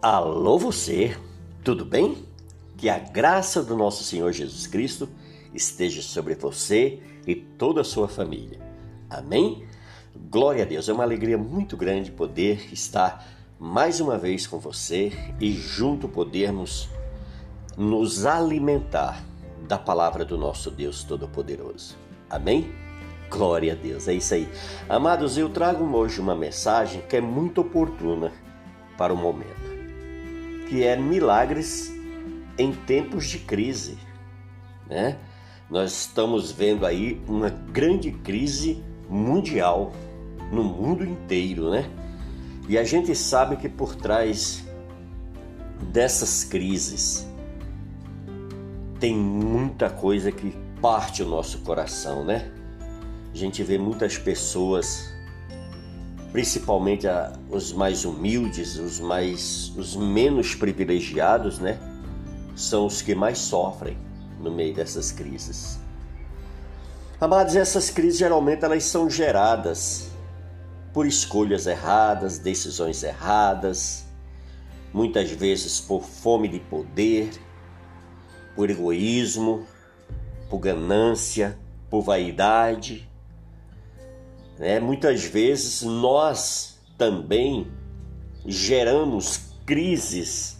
Alô você, tudo bem? Que a graça do nosso Senhor Jesus Cristo esteja sobre você e toda a sua família. Amém? Glória a Deus, é uma alegria muito grande poder estar mais uma vez com você e junto podermos nos alimentar da palavra do nosso Deus Todo-Poderoso. Amém? Glória a Deus, é isso aí. Amados, eu trago hoje uma mensagem que é muito oportuna para o momento, que é milagres em tempos de crise, né? Nós estamos vendo aí uma grande crise mundial no mundo inteiro, né? E a gente sabe que por trás dessas crises tem muita coisa que parte o nosso coração, né? A gente vê muitas pessoas, principalmente os mais humildes, os mais os menos privilegiados, né? São os que mais sofrem no meio dessas crises. Amados, essas crises geralmente elas são geradas por escolhas erradas, decisões erradas, muitas vezes por fome de poder, por egoísmo, por ganância, por vaidade, né? Muitas vezes nós também geramos crises,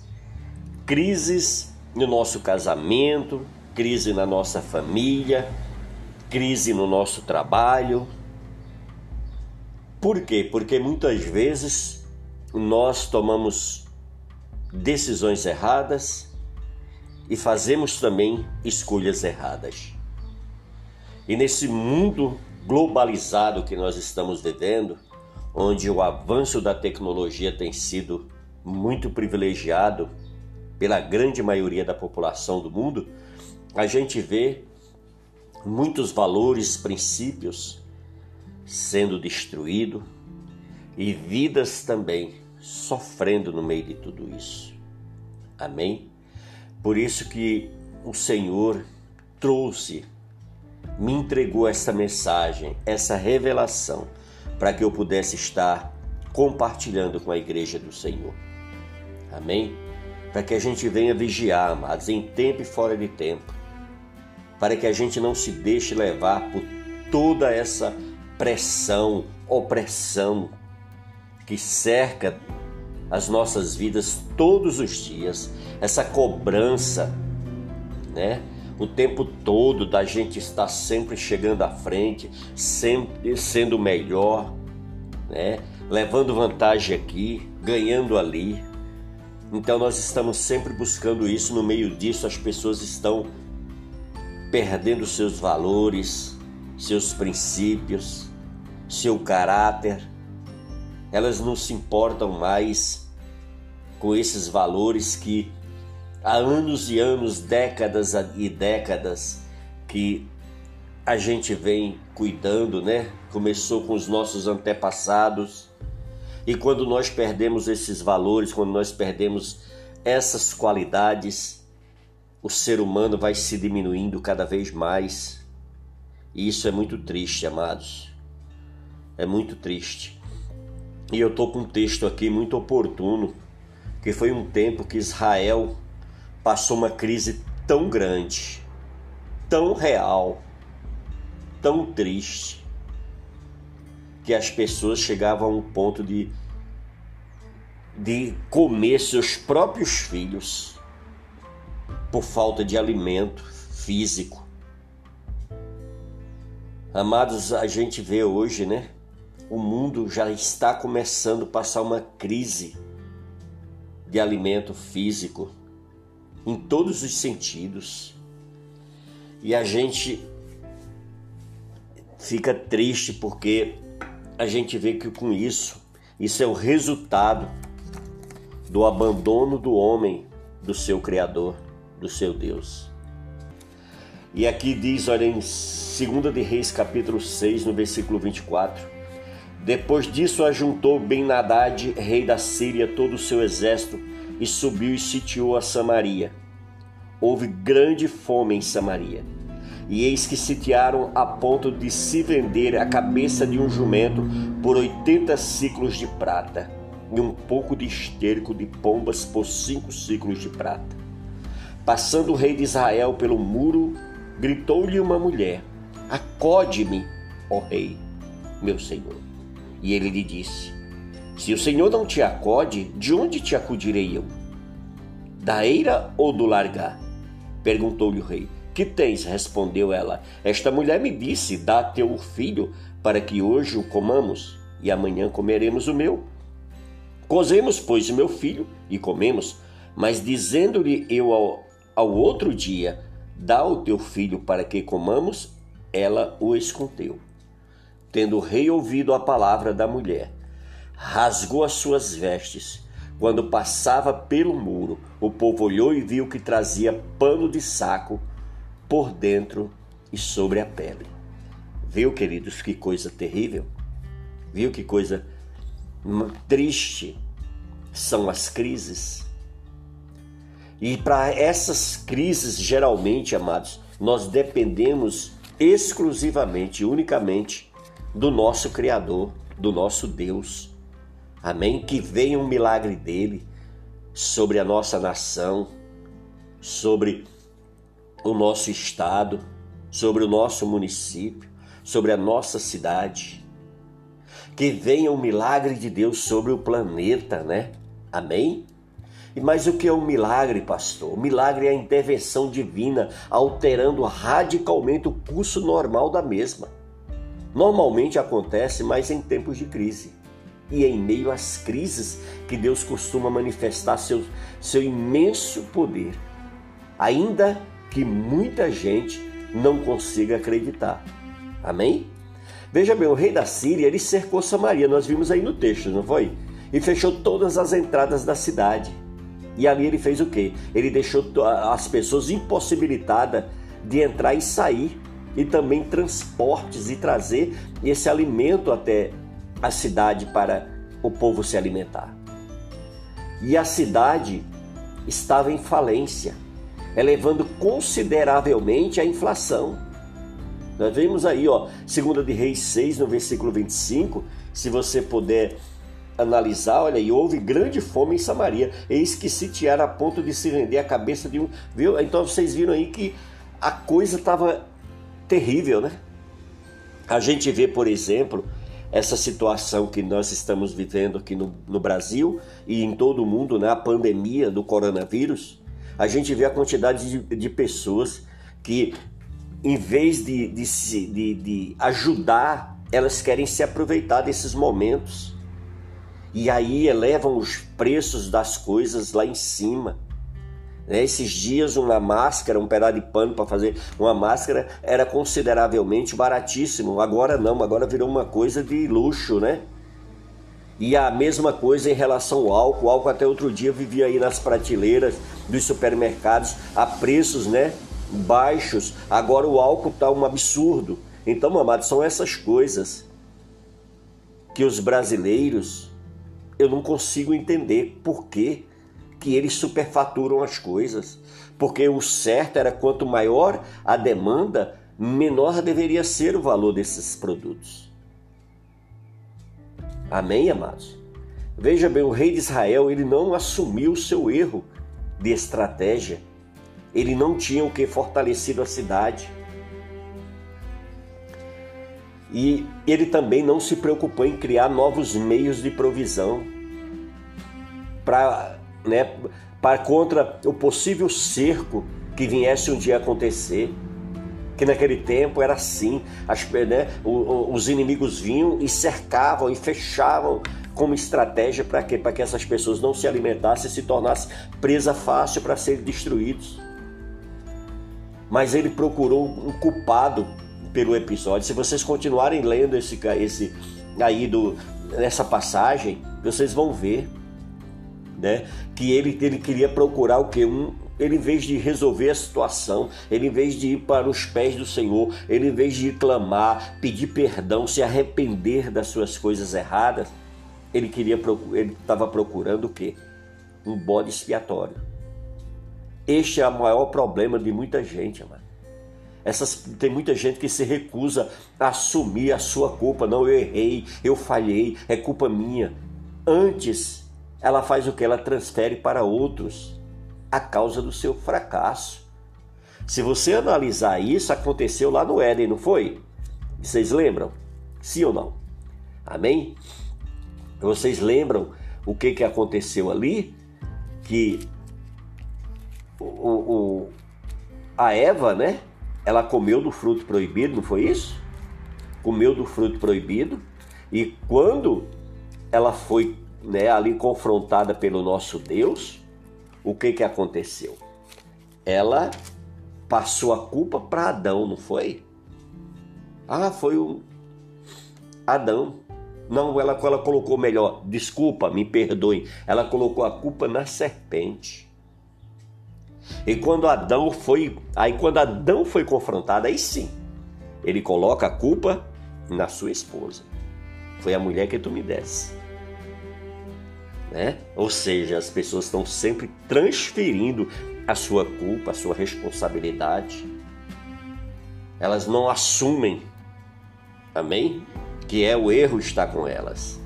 crises no nosso casamento, crise na nossa família, crise no nosso trabalho. Por quê? Porque muitas vezes nós tomamos decisões erradas e fazemos também escolhas erradas. E nesse mundo globalizado que nós estamos vivendo, onde o avanço da tecnologia tem sido muito privilegiado pela grande maioria da população do mundo, a gente vê muitos valores, princípios sendo destruídos e vidas também sofrendo no meio de tudo isso. Amém? Por isso que o Senhor trouxe me entregou essa mensagem, essa revelação, para que eu pudesse estar compartilhando com a igreja do Senhor. Amém? Para que a gente venha vigiar, amados, em tempo e fora de tempo. Para que a gente não se deixe levar por toda essa pressão, opressão que cerca as nossas vidas todos os dias, essa cobrança, né? O tempo todo da gente estar sempre chegando à frente, sempre sendo melhor, né? levando vantagem aqui, ganhando ali. Então nós estamos sempre buscando isso, no meio disso as pessoas estão perdendo seus valores, seus princípios, seu caráter. Elas não se importam mais com esses valores que há anos e anos, décadas e décadas que a gente vem cuidando, né? Começou com os nossos antepassados. E quando nós perdemos esses valores, quando nós perdemos essas qualidades, o ser humano vai se diminuindo cada vez mais. E isso é muito triste, amados. É muito triste. E eu estou com um texto aqui muito oportuno, que foi um tempo que Israel passou uma crise tão grande, tão real, tão triste, que as pessoas chegavam a um ponto de, de comer seus próprios filhos por falta de alimento físico. Amados, a gente vê hoje, né? O mundo já está começando a passar uma crise de alimento físico em todos os sentidos. E a gente fica triste porque a gente vê que com isso, isso é o resultado do abandono do homem do seu Criador, do seu Deus. E aqui diz, olha, em 2 de Reis, capítulo 6, no versículo 24: Depois disso ajuntou Ben-Hadad, rei da Síria, todo o seu exército e subiu e sitiou a Samaria. Houve grande fome em Samaria. E eis que sitiaram a ponto de se vender a cabeça de um jumento por oitenta ciclos de prata. e um pouco de esterco de pombas por cinco ciclos de prata. Passando o rei de Israel pelo muro, gritou-lhe uma mulher: Acode-me, ó rei, meu senhor. E ele lhe disse: Se o senhor não te acode, de onde te acudirei eu? Da eira ou do largar? Perguntou-lhe o rei. Que tens? respondeu ela. Esta mulher me disse: Dá teu filho, para que hoje o comamos, e amanhã comeremos o meu. Cozemos, pois, o meu filho e comemos. Mas dizendo-lhe eu ao, ao outro dia: Dá o teu filho para que comamos, ela o escondeu. Tendo o rei ouvido a palavra da mulher, rasgou as suas vestes. Quando passava pelo muro, o povo olhou e viu que trazia pano de saco por dentro e sobre a pele. Viu, queridos, que coisa terrível? Viu que coisa triste são as crises? E para essas crises, geralmente, amados, nós dependemos exclusivamente, unicamente do nosso Criador, do nosso Deus. Amém? Que venha um milagre dele sobre a nossa nação, sobre o nosso estado, sobre o nosso município, sobre a nossa cidade. Que venha um milagre de Deus sobre o planeta, né? Amém? Mas o que é um milagre, pastor? O milagre é a intervenção divina alterando radicalmente o curso normal da mesma. Normalmente acontece mais em tempos de crise. E em meio às crises que Deus costuma manifestar seu, seu imenso poder. Ainda que muita gente não consiga acreditar. Amém? Veja bem, o rei da Síria, ele cercou Samaria, nós vimos aí no texto, não foi? E fechou todas as entradas da cidade. E ali ele fez o quê? Ele deixou as pessoas impossibilitadas de entrar e sair, e também transportes e trazer esse alimento até a cidade para o povo se alimentar. E a cidade estava em falência elevando consideravelmente a inflação. Nós vemos aí, ó, 2 de Reis 6, no versículo 25, se você puder analisar, olha, e houve grande fome em Samaria, eis que sitiaram a ponto de se render a cabeça de um, viu? Então vocês viram aí que a coisa estava terrível, né? A gente vê, por exemplo, essa situação que nós estamos vivendo aqui no, no Brasil e em todo o mundo, né? A pandemia do coronavírus a gente vê a quantidade de, de pessoas que, em vez de, de, de, de ajudar, elas querem se aproveitar desses momentos. E aí elevam os preços das coisas lá em cima. Né? Esses dias, uma máscara, um pedaço de pano para fazer uma máscara era consideravelmente baratíssimo. Agora não, agora virou uma coisa de luxo, né? E a mesma coisa em relação ao álcool. O álcool até outro dia vivia aí nas prateleiras dos supermercados a preços, né, baixos. Agora o álcool está um absurdo. Então, amados, são essas coisas que os brasileiros eu não consigo entender por que, que eles superfaturam as coisas. Porque o certo era quanto maior a demanda, menor deveria ser o valor desses produtos. Amém, amados? Veja bem, o rei de Israel, ele não assumiu o seu erro de estratégia. Ele não tinha o que fortalecido a cidade. E ele também não se preocupou em criar novos meios de provisão para né, para contra o possível cerco que viesse um dia acontecer que naquele tempo era assim, as, né, os inimigos vinham e cercavam e fechavam como estratégia para quê? Para que essas pessoas não se alimentassem e se tornassem presa fácil para serem destruídos. Mas ele procurou um culpado pelo episódio. Se vocês continuarem lendo esse, esse aí do, nessa passagem, vocês vão ver né, que ele, ele queria procurar o que? Um, ele, em vez de resolver a situação, ele, em vez de ir para os pés do Senhor, ele, em vez de clamar, pedir perdão, se arrepender das suas coisas erradas, ele queria ele estava procurando o quê? Um bode expiatório. Este é o maior problema de muita gente, amado. Essas, tem muita gente que se recusa a assumir a sua culpa. Não, eu errei, eu falhei, é culpa minha. Antes, ela faz o que? Ela transfere para outros a causa do seu fracasso. Se você analisar isso, aconteceu lá no Éden, não foi? Vocês lembram? Sim ou não? Amém? Vocês lembram o que, que aconteceu ali? Que o, o, a Eva, né? Ela comeu do fruto proibido, não foi isso? Comeu do fruto proibido. E quando ela foi né, ali confrontada pelo nosso Deus, o que, que aconteceu? Ela passou a culpa para Adão, não foi? Ah, foi o Adão. Não, ela, ela colocou melhor, desculpa, me perdoe. Ela colocou a culpa na serpente. E quando Adão foi, aí quando Adão foi confrontado, aí sim, ele coloca a culpa na sua esposa. Foi a mulher que tu me desse. Né? Ou seja, as pessoas estão sempre transferindo a sua culpa, a sua responsabilidade. Elas não assumem, amém? Que é o erro está com elas.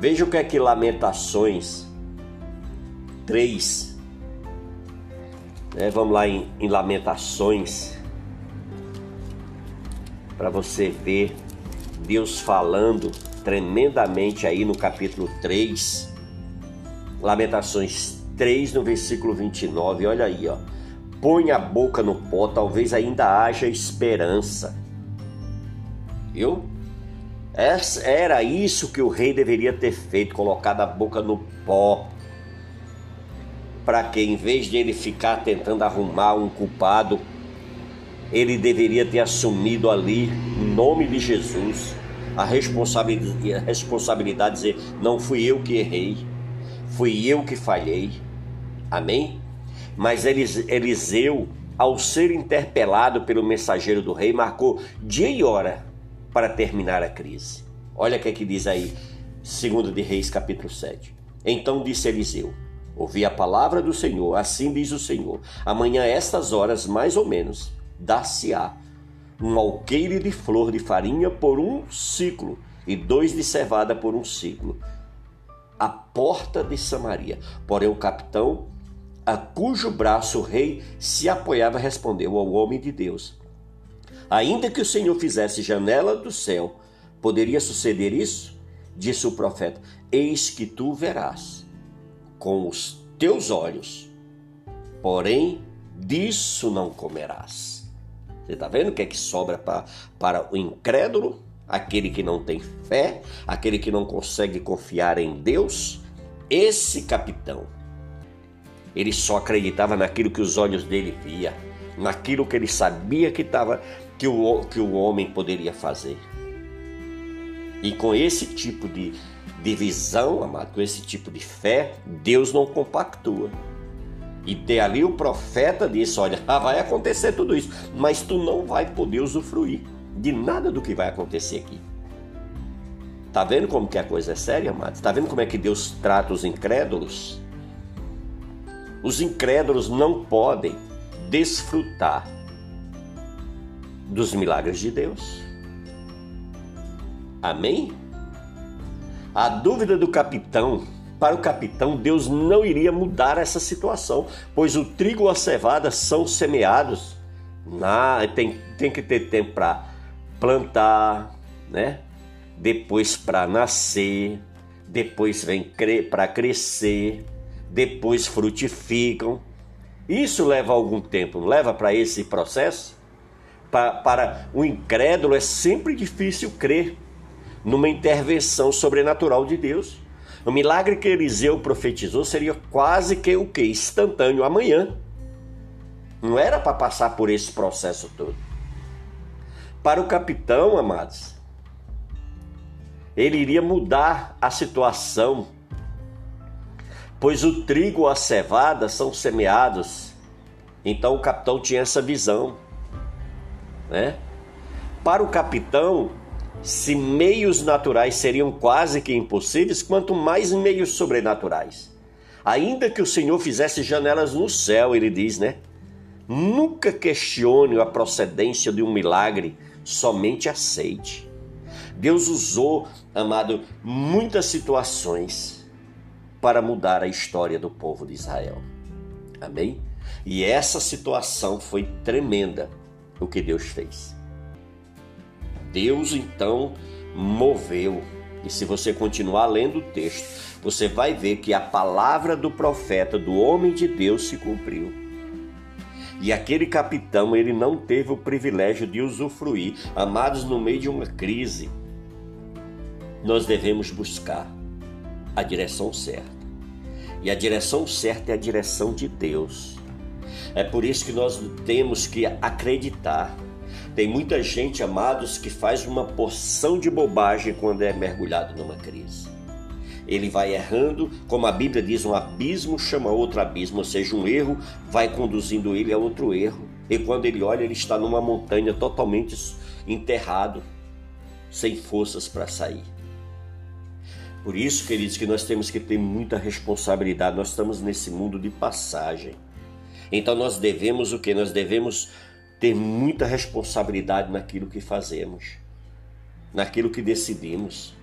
Veja o que é que Lamentações 3, né? vamos lá em, em Lamentações, para você ver Deus falando tremendamente aí no capítulo 3, Lamentações 3, no versículo 29, olha aí, ó. Põe a boca no pó, talvez ainda haja esperança. Viu? Era isso que o rei deveria ter feito, colocado a boca no pó. Para que, em vez de ele ficar tentando arrumar um culpado, ele deveria ter assumido ali, em nome de Jesus, a responsabilidade, a responsabilidade de dizer: não fui eu que errei, fui eu que falhei. Amém? Mas Eliseu, ao ser interpelado pelo mensageiro do rei, marcou dia e hora para terminar a crise. Olha o que, é que diz aí, 2 de Reis, capítulo 7. Então disse Eliseu: Ouvi a palavra do Senhor, assim diz o Senhor: amanhã, estas horas, mais ou menos, dar-se-á um alqueire de flor de farinha por um ciclo e dois de cevada por um ciclo. A porta de Samaria. Porém, o capitão a cujo braço o rei se apoiava, respondeu ao homem de Deus: Ainda que o Senhor fizesse janela do céu, poderia suceder isso? Disse o profeta: Eis que tu verás com os teus olhos, porém disso não comerás. Você está vendo o que é que sobra para, para o incrédulo, aquele que não tem fé, aquele que não consegue confiar em Deus? Esse capitão ele só acreditava naquilo que os olhos dele via, naquilo que ele sabia que, tava, que, o, que o homem poderia fazer. E com esse tipo de, de visão, amado, com esse tipo de fé, Deus não compactua. E ter ali o profeta disse: Olha, vai acontecer tudo isso, mas tu não vai poder usufruir de nada do que vai acontecer aqui. Tá vendo como que a coisa é séria, amado? Tá vendo como é que Deus trata os incrédulos? Os incrédulos não podem desfrutar dos milagres de Deus. Amém? A dúvida do capitão, para o capitão, Deus não iria mudar essa situação, pois o trigo e a cevada são semeados, na, tem, tem que ter tempo para plantar, né? depois para nascer, depois vem cre para crescer, depois frutificam. Isso leva algum tempo, não leva para esse processo? Para, para o incrédulo é sempre difícil crer numa intervenção sobrenatural de Deus. O milagre que Eliseu profetizou seria quase que o que? Instantâneo, amanhã. Não era para passar por esse processo todo. Para o capitão, amados, ele iria mudar a situação pois o trigo ou a cevada são semeados. Então o capitão tinha essa visão, né? Para o capitão, se meios naturais seriam quase que impossíveis, quanto mais meios sobrenaturais. Ainda que o Senhor fizesse janelas no céu, ele diz, né? Nunca questione a procedência de um milagre, somente aceite. Deus usou, amado, muitas situações para mudar a história do povo de Israel. Amém? E essa situação foi tremenda o que Deus fez. Deus então moveu. E se você continuar lendo o texto, você vai ver que a palavra do profeta, do homem de Deus, se cumpriu. E aquele capitão, ele não teve o privilégio de usufruir. Amados, no meio de uma crise, nós devemos buscar a direção certa. E a direção certa é a direção de Deus. É por isso que nós temos que acreditar. Tem muita gente, amados, que faz uma porção de bobagem quando é mergulhado numa crise. Ele vai errando, como a Bíblia diz, um abismo chama outro abismo, ou seja, um erro vai conduzindo ele a outro erro. E quando ele olha, ele está numa montanha totalmente enterrado, sem forças para sair. Por isso, queridos, que nós temos que ter muita responsabilidade. Nós estamos nesse mundo de passagem. Então nós devemos o que? Nós devemos ter muita responsabilidade naquilo que fazemos, naquilo que decidimos,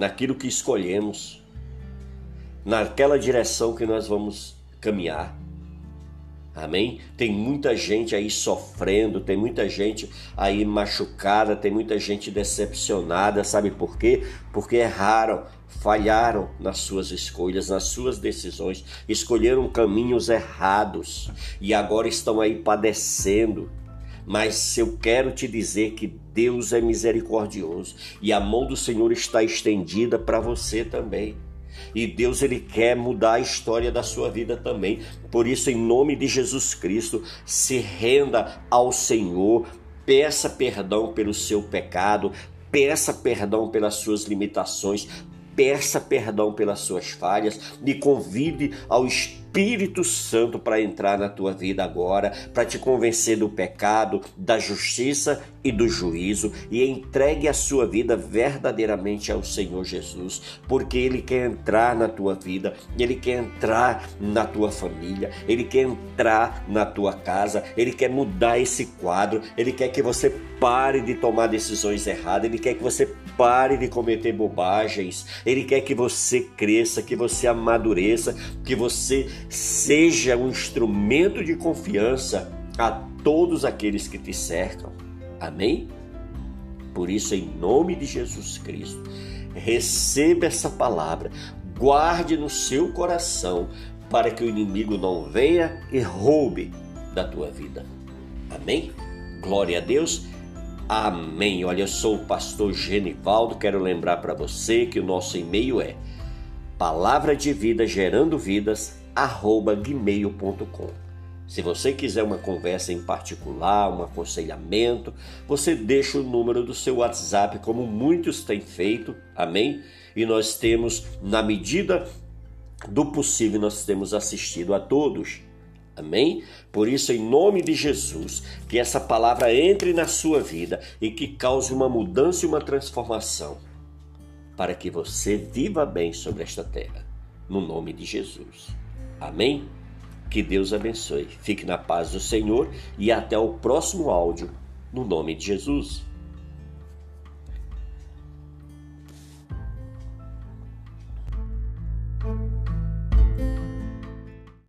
naquilo que escolhemos, naquela direção que nós vamos caminhar. Amém? Tem muita gente aí sofrendo, tem muita gente aí machucada, tem muita gente decepcionada, sabe por quê? Porque erraram, falharam nas suas escolhas, nas suas decisões, escolheram caminhos errados e agora estão aí padecendo. Mas eu quero te dizer que Deus é misericordioso e a mão do Senhor está estendida para você também. E Deus ele quer mudar a história da sua vida também. Por isso, em nome de Jesus Cristo, se renda ao Senhor, peça perdão pelo seu pecado, peça perdão pelas suas limitações, peça perdão pelas suas falhas e convide ao Espírito Santo para entrar na tua vida agora, para te convencer do pecado, da justiça e do juízo e entregue a sua vida verdadeiramente ao Senhor Jesus, porque ele quer entrar na tua vida, ele quer entrar na tua família, ele quer entrar na tua casa, ele quer mudar esse quadro, ele quer que você pare de tomar decisões erradas, ele quer que você pare de cometer bobagens, ele quer que você cresça, que você amadureça, que você seja um instrumento de confiança a todos aqueles que te cercam. Amém? Por isso, em nome de Jesus Cristo, receba essa palavra, guarde no seu coração, para que o inimigo não venha e roube da tua vida. Amém? Glória a Deus. Amém. Olha, eu sou o pastor Genivaldo. Quero lembrar para você que o nosso e-mail é palavra de vida gerando vidas arroba gmail.com. Se você quiser uma conversa em particular, um aconselhamento, você deixa o número do seu WhatsApp, como muitos têm feito, amém? E nós temos, na medida do possível, nós temos assistido a todos, amém? Por isso, em nome de Jesus, que essa palavra entre na sua vida e que cause uma mudança e uma transformação, para que você viva bem sobre esta terra, no nome de Jesus, amém? Que Deus abençoe. Fique na paz do Senhor e até o próximo áudio, no nome de Jesus.